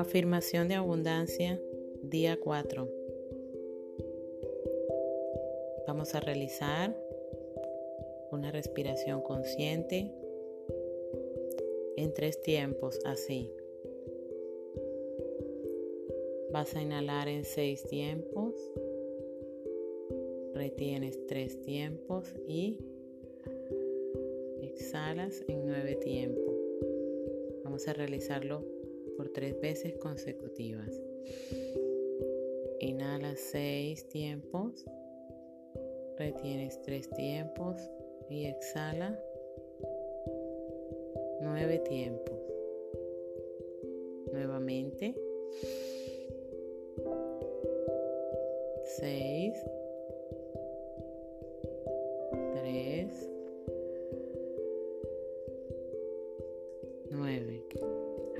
Afirmación de abundancia, día 4. Vamos a realizar una respiración consciente en tres tiempos, así. Vas a inhalar en seis tiempos, retienes tres tiempos y exhalas en nueve tiempos. Vamos a realizarlo por tres veces consecutivas. Inhala seis tiempos, retienes tres tiempos y exhala nueve tiempos. Nuevamente. Seis. Tres. Nueve.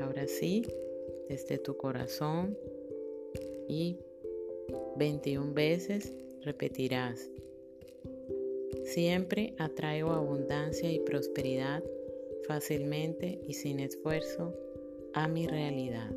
Ahora sí, desde tu corazón y 21 veces repetirás. Siempre atraigo abundancia y prosperidad fácilmente y sin esfuerzo a mi realidad.